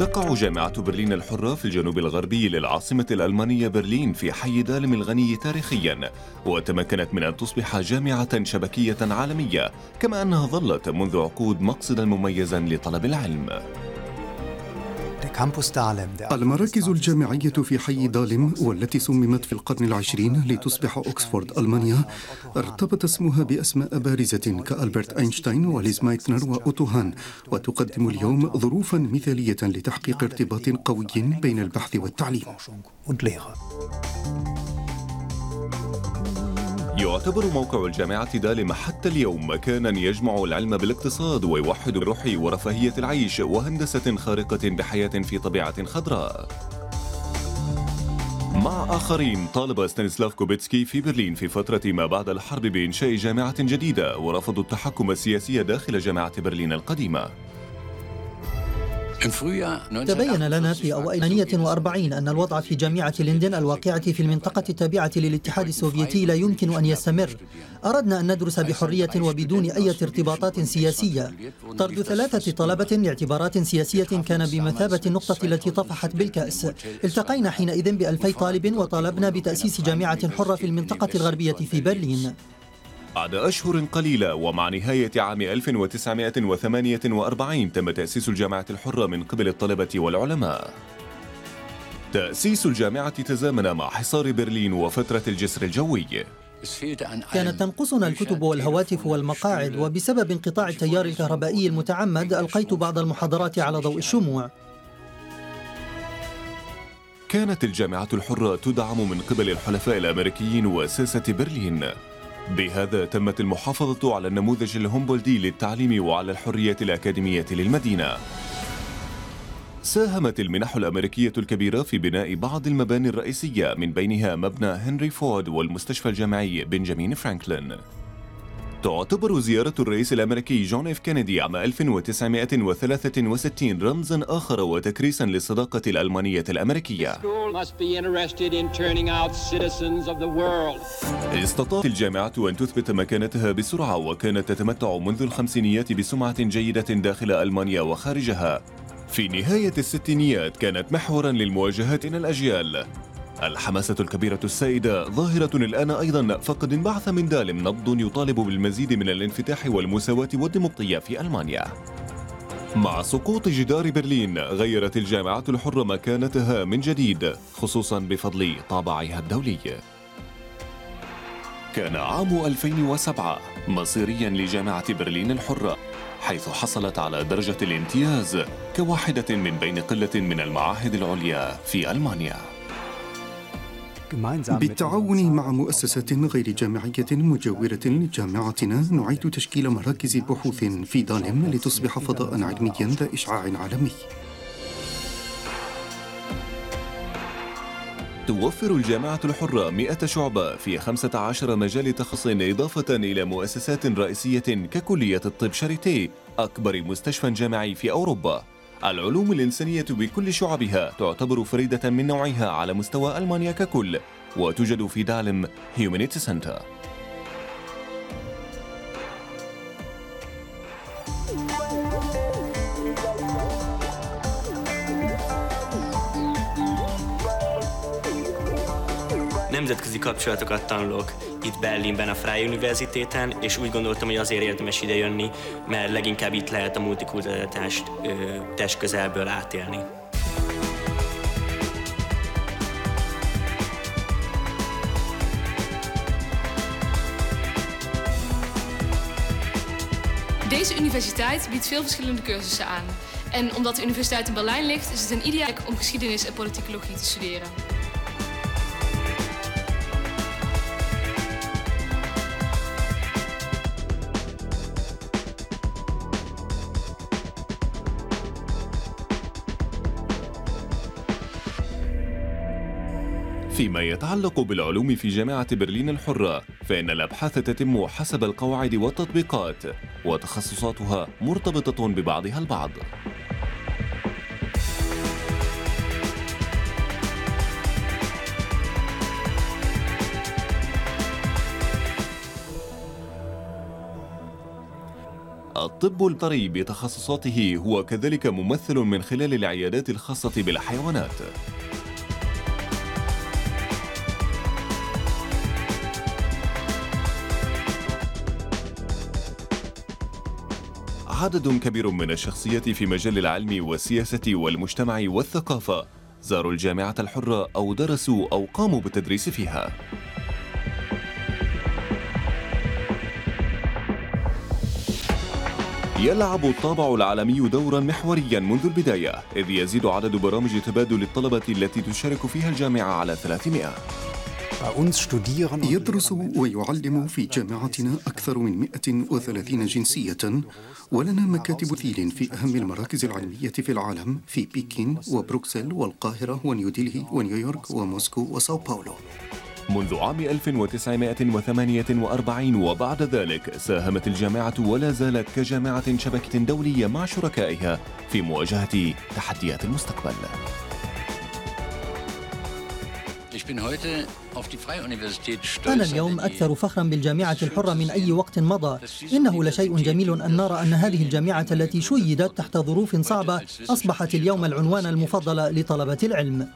تقع جامعة برلين الحرة في الجنوب الغربي للعاصمة الألمانية برلين في حي دالم الغني تاريخيا وتمكنت من أن تصبح جامعة شبكية عالمية كما أنها ظلت منذ عقود مقصدا مميزا لطلب العلم. المراكز الجامعية في حي دالم والتي صممت في القرن العشرين لتصبح أكسفورد ألمانيا ارتبط اسمها بأسماء بارزة كألبرت أينشتاين وليز مايتنر وأوتو هان وتقدم اليوم ظروفا مثالية لتحقيق ارتباط قوي بين البحث والتعليم يعتبر موقع الجامعة دالم حتى اليوم مكانا يجمع العلم بالاقتصاد ويوحد الروح ورفاهية العيش وهندسة خارقة بحياة في طبيعة خضراء. مع آخرين طالب ستانيسلاف كوبيتسكي في برلين في فترة ما بعد الحرب بإنشاء جامعة جديدة ورفضوا التحكم السياسي داخل جامعة برلين القديمة. تبين لنا في أوائل 48 أن الوضع في جامعة لندن الواقعة في المنطقة التابعة للاتحاد السوفيتي لا يمكن أن يستمر. أردنا أن ندرس بحرية وبدون أي ارتباطات سياسية. طرد ثلاثة طلبة لاعتبارات سياسية كان بمثابة النقطة التي طفحت بالكأس. التقينا حينئذ بألفي طالب وطالبنا بتأسيس جامعة حرة في المنطقة الغربية في برلين. بعد أشهر قليلة ومع نهاية عام 1948 تم تأسيس الجامعة الحرة من قبل الطلبة والعلماء. تأسيس الجامعة تزامن مع حصار برلين وفترة الجسر الجوي. كانت تنقصنا الكتب والهواتف والمقاعد وبسبب انقطاع التيار الكهربائي المتعمد ألقيت بعض المحاضرات على ضوء الشموع. كانت الجامعة الحرة تدعم من قبل الحلفاء الأمريكيين وساسة برلين بهذا تمت المحافظة على النموذج الهومبولدي للتعليم وعلى الحرية الأكاديمية للمدينة. ساهمت المنح الأمريكية الكبيرة في بناء بعض المباني الرئيسية من بينها مبنى هنري فورد والمستشفى الجامعي بنجامين فرانكلين. تعتبر زيارة الرئيس الأمريكي جون إف كينيدي عام 1963 رمزا آخر وتكريسا للصداقة الألمانية الأمريكية. استطاعت الجامعة أن تثبت مكانتها بسرعة وكانت تتمتع منذ الخمسينيات بسمعة جيدة داخل ألمانيا وخارجها. في نهاية الستينيات كانت محورا للمواجهات بين الأجيال. الحماسة الكبيرة السائدة ظاهرة الآن أيضا فقد انبعث من دالم نبض يطالب بالمزيد من الانفتاح والمساواة والديمقراطية في ألمانيا. مع سقوط جدار برلين غيرت الجامعات الحرة مكانتها من جديد خصوصا بفضل طابعها الدولي. كان عام 2007 مصيريا لجامعة برلين الحرة حيث حصلت على درجة الامتياز كواحدة من بين قلة من المعاهد العليا في ألمانيا. بالتعاون مع مؤسسات غير جامعية مجاورة لجامعتنا نعيد تشكيل مراكز بحوث في دالم لتصبح فضاء علميا ذا إشعاع عالمي. توفر الجامعة الحرة 100 شعبة في 15 مجال تخصص إضافة إلى مؤسسات رئيسية ككلية الطب شاريتي أكبر مستشفى جامعي في أوروبا. العلوم الإنسانية بكل شعبها تعتبر فريدة من نوعها على مستوى ألمانيا ككل وتوجد في دالم هيومانيتي سنتر nemzetközi kapcsolatokat tanulok itt Berlinben a Freie Universitéten, és úgy gondoltam, hogy azért érdemes idejönni, mert leginkább itt lehet a multikulturalitást test közelből átélni. Deze universiteit biedt veel verschillende cursussen aan. En omdat de universiteit in Berlijn ligt, is het een ideaal om geschiedenis en politicologie te studeren. فيما يتعلق بالعلوم في جامعة برلين الحرة فإن الأبحاث تتم حسب القواعد والتطبيقات وتخصصاتها مرتبطة ببعضها البعض. الطب الطري بتخصصاته هو كذلك ممثل من خلال العيادات الخاصة بالحيوانات. عدد كبير من الشخصيات في مجال العلم والسياسة والمجتمع والثقافة. زاروا الجامعة الحرة أو درسوا أو قاموا بالتدريس فيها. يلعب الطابع العالمي دورا محوريا منذ البداية إذ يزيد عدد برامج تبادل الطلبة التي تشارك فيها الجامعة على 300 يدرس ويعلم في جامعتنا أكثر من 130 جنسية ولنا مكاتب تمثيل في أهم المراكز العلمية في العالم في بكين وبروكسل والقاهرة ونيودلهي ونيويورك وموسكو وساو باولو منذ عام 1948 وبعد ذلك ساهمت الجامعة ولا زالت كجامعة شبكة دولية مع شركائها في مواجهة تحديات المستقبل. أنا اليوم أكثر فخرا بالجامعة الحرة من أي وقت مضى. إنه لشيء جميل أن نرى أن هذه الجامعة التي شيدت تحت ظروف صعبة أصبحت اليوم العنوان المفضل لطلبة العلم.